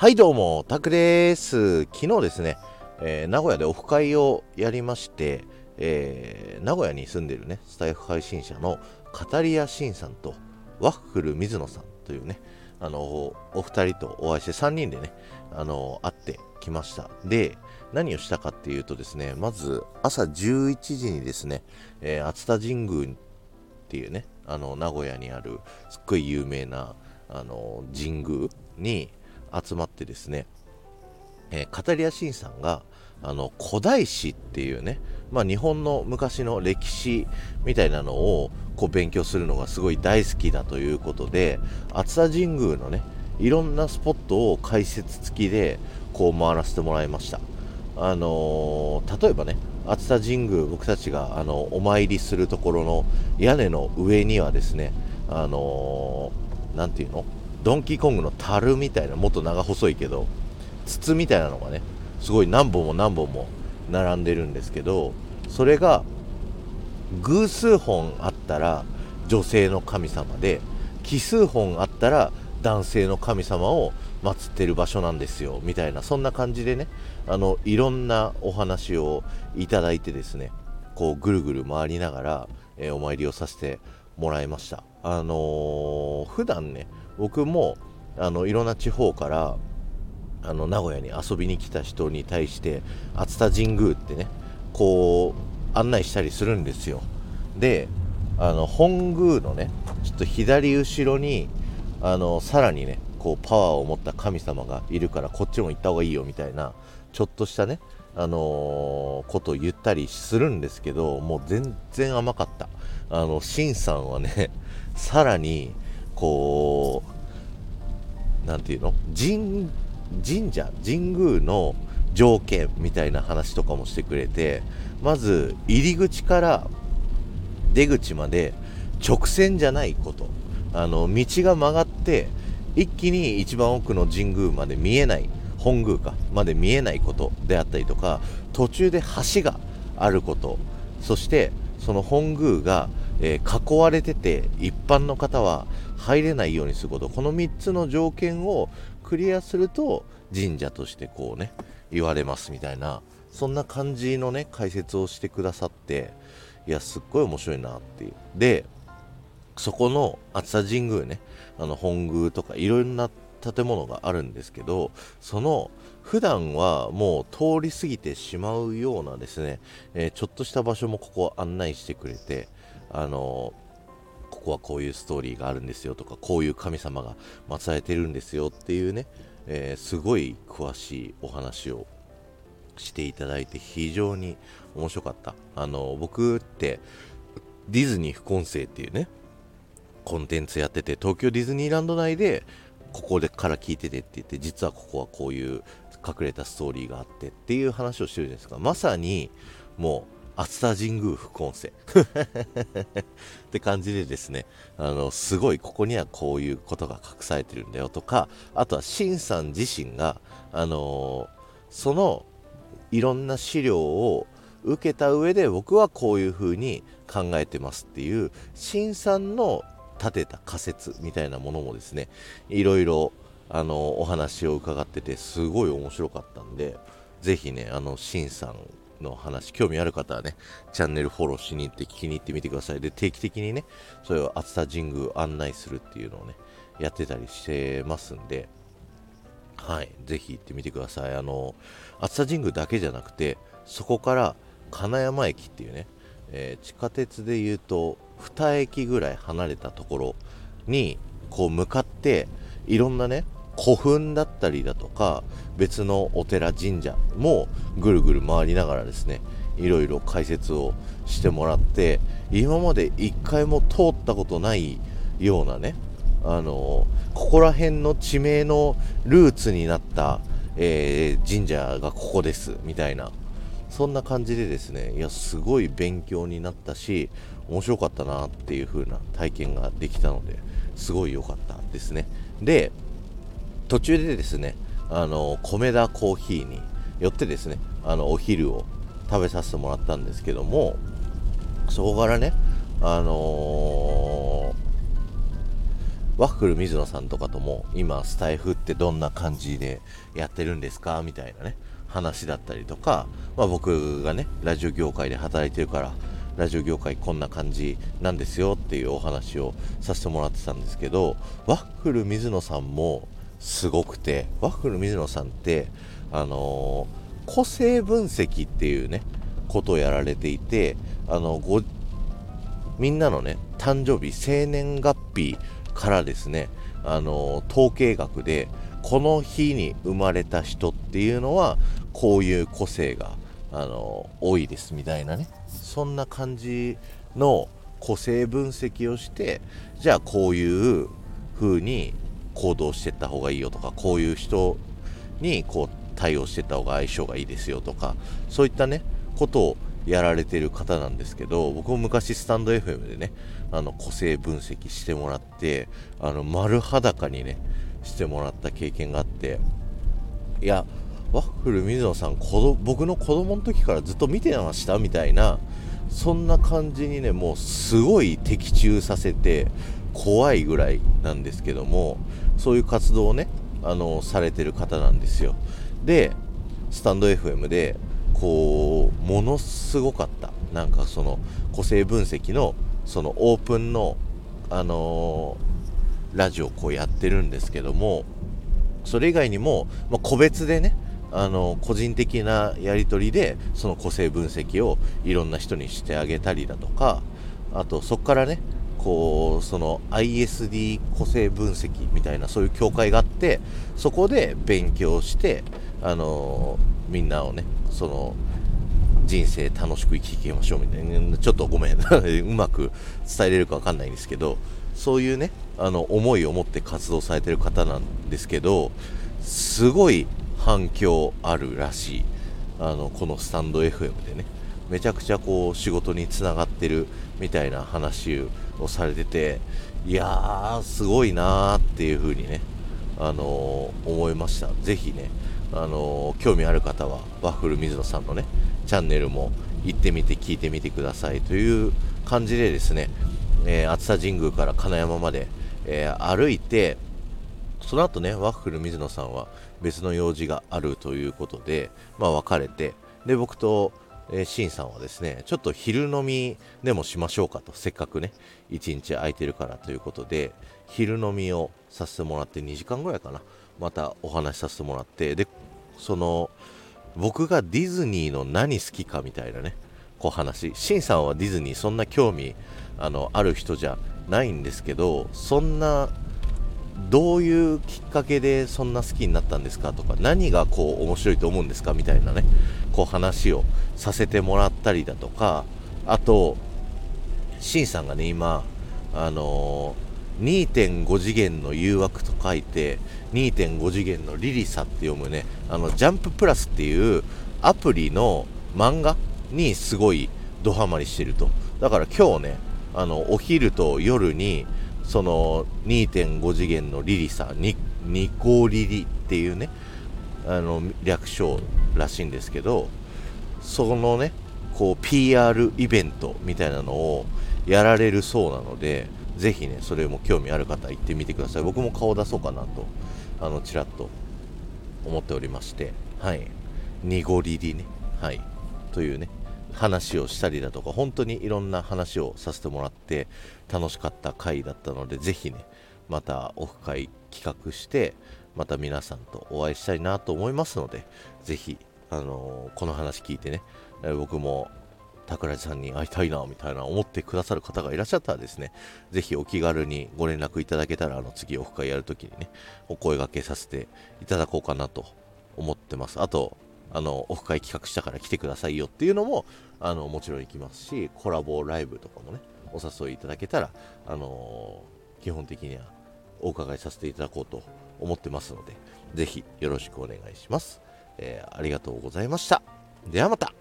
はいどうも、タクです。昨日ですね、えー、名古屋でオフ会をやりまして、えー、名古屋に住んでるね、スタイフ配信者のカタリアシンさんとワッフル水野さんというね、あのお二人とお会いして3人でね、あの会ってきました。で、何をしたかっていうとですね、まず朝11時にですね、えー、熱田神宮っていうね、あの名古屋にあるすっごい有名なあの神宮に、集まってですね、えー、カタリア・シンさんがあの古代史っていうね、まあ、日本の昔の歴史みたいなのをこう勉強するのがすごい大好きだということで熱田神宮のねいろんなスポットを解説付きでこう回らせてもらいました。あのー、例えばね熱田神宮僕たちがあのお参りするところの屋根の上にはですねあのー、ていうの？ドンキーコングの樽みたいなもっと長細いけど筒みたいなのがねすごい何本も何本も並んでるんですけどそれが偶数本あったら女性の神様で奇数本あったら男性の神様を祀ってる場所なんですよみたいなそんな感じでねあのいろんなお話をいただいてですねこうぐるぐる回りながら、えー、お参りをさせてもらいました。あのー、普段ね僕もあのいろんな地方からあの名古屋に遊びに来た人に対して熱田神宮ってねこう案内したりするんですよ。であの本宮のねちょっと左後ろにあのさらにねこうパワーを持った神様がいるからこっちも行った方がいいよみたいなちょっとしたねあのー、ことを言ったりするんですけどもう全然甘かった。あのシンさんはね さらにこう何て言うの？神神社神宮の条件みたいな話とかもしてくれてまず入り口から出口まで直線じゃないこと。あの道が曲がって一気に一番奥の神宮まで見えない本宮かまで見えないことであったりとか途中で橋があること。そしてその本宮が、えー、囲われてて一般の方は入れないようにすること。この3つの条件をクリアすると神社としてこうね言われますみたいなそんな感じのね解説をしてくださっていやすっごい面白いなっていう。でそこの熱田神宮ねあの本宮とかいろんな建物があるんですけどその普段はもう通り過ぎてしまうようなですね、えー、ちょっとした場所もここ案内してくれてあのここはこういうストーリーがあるんですよとかこういう神様が祀られてるんですよっていうね、えー、すごい詳しいお話をしていただいて非常に面白かった。あの僕ってディズニー副音声っていうねコンテンツやってて東京ディズニーランド内でここでから聞いててって言って実はここはこういう隠れたストーリーがあってっていう話をしてるじゃないですか。まさにもう熱田神宮副音声。って感じでですね、あの、すごいここにはこういうことが隠されてるんだよとか、あとはシさん自身が、あのそのいろんな資料を受けた上で僕はこういうふうに考えてますっていう、シさんの立てた仮説みたいなものもですね、いろいろあのお話を伺っててすごい面白かったんで、ぜひね、あの、シンさんの話、興味ある方はね、チャンネルフォローしに行って聞きに行ってみてください。で、定期的にね、それを熱田神宮案内するっていうのをね、やってたりしてますんで、はい、ぜひ行ってみてください。あの、熱田神宮だけじゃなくて、そこから金山駅っていうね、えー、地下鉄で言うと2駅ぐらい離れたところにこう向かっていろんなね古墳だったりだとか別のお寺神社もぐるぐる回りながらですねいろいろ解説をしてもらって今まで一回も通ったことないようなねあのここら辺の地名のルーツになった、えー、神社がここですみたいなそんな感じでですねいやすごい勉強になったし面白かったなっていう風な体験ができたのですごい良かったですね。で途中でですねあの米田コーヒーによってですねあのお昼を食べさせてもらったんですけどもそこからねあのワッフル水野さんとかとも今スタイフってどんな感じでやってるんですか？みたいなね話だったりとか、まあ、僕がねラジオ業界で働いてるからラジオ業界こんな感じなんですよっていうお話をさせてもらってたんですけどワッフル水野さんもすごくてワッフル水野さんってあのー、個性分析っていうねことをやられていてあのごみんなのね誕生日生年月日からですねあのー、統計学でこの日に生まれた人っていうのはこういう個性があの多いですみたいなねそんな感じの個性分析をしてじゃあこういう風に行動していった方がいいよとかこういう人にこう対応していった方が相性がいいですよとかそういったねことをやられてる方なんですけど僕も昔スタンド FM でねあの個性分析してもらってあの丸裸にねしてもらった経験があっていやワッフル水野さん僕の子供の時からずっと見てましたみたいなそんな感じにねもうすごい的中させて怖いぐらいなんですけどもそういう活動をねあのされてる方なんですよ。でスタンド FM でこうものすごかった。なんかその個性分析のそのオープンのあのー、ラジオをこうやってるんですけどもそれ以外にも、まあ、個別でねあの個人的なやり取りでその個性分析をいろんな人にしてあげたりだとかあとそこからねこうその ISD 個性分析みたいなそういう協会があってそこで勉強してあのみんなをねその人生楽しく生きていきましょうみたいな。ちょっとごめん。うまく伝えれるか分かんないんですけどそういうねあの思いを持って活動されてる方なんですけどすごい反響あるらしい。あのこのスタンド FM でね。めちゃくちゃこう仕事につながってるみたいな話をされてていやーすごいなーっていう風にねあのー、思いました。ぜひねあのー、興味ある方はワッフル水野さんのねチャンネルも行ってみて聞いてみてください。という感じでですね、えー、熱田神宮から金山まで、え歩いてその後ねワッフル水野さんは別の用事があるということで、まあ、別れてで僕と、えー、シンさんはですねちょっと昼飲みでもしましょうかと。せっかくね1日空いてるからということで昼飲みをさせてもらって2時間ぐらいかな。またお話しさせてもらってでその僕がディズニーの何好きかみたいなねこう話。シンさんはディズニーそんな興味あのある人じゃないんですけどそんなどういうきっかけでそんな好きになったんですかとか何がこう面白いと思うんですかみたいなね。こう話をさせてもらったりだとかあとシンさんがね今あのー、2.5次元の誘惑と書いて2.5次元のリリサって読むねあのジャンププラスっていうアプリの漫画にすごいドハマりしてると。だから今日ねあのお昼と夜にその2.5次元のリリさんニニコリリっていうねあの略称らしいんですけどそのねこう PR イベントみたいなのをやられるそうなのでぜひねそれも興味ある方行ってみてください。僕も顔出そうかなとあのちらっと思っておりましてはい。ニゴリリね。はい。というね話をしたりだとか本当にいろんな話をさせてもらって楽しかった回だったのでぜひねまたオフ会企画してまた皆さんとお会いしたいなと思いますのでぜひ、あの、この話聞いてね僕も桜地さんに会いたいなみたいな思ってくださる方がいらっしゃったらですねぜひお気軽にご連絡いただけたらあの次オフ会やるときにねお声がけさせていただこうかなと思ってます。あとあのオフ会企画したから来てくださいよっていうのもあのもちろん行きますしコラボライブとかもねお誘いいただけたら、あのー、基本的にはお伺いさせていただこうと思ってますのでぜひよろしくお願いします、えー、ありがとうございました。ではまた。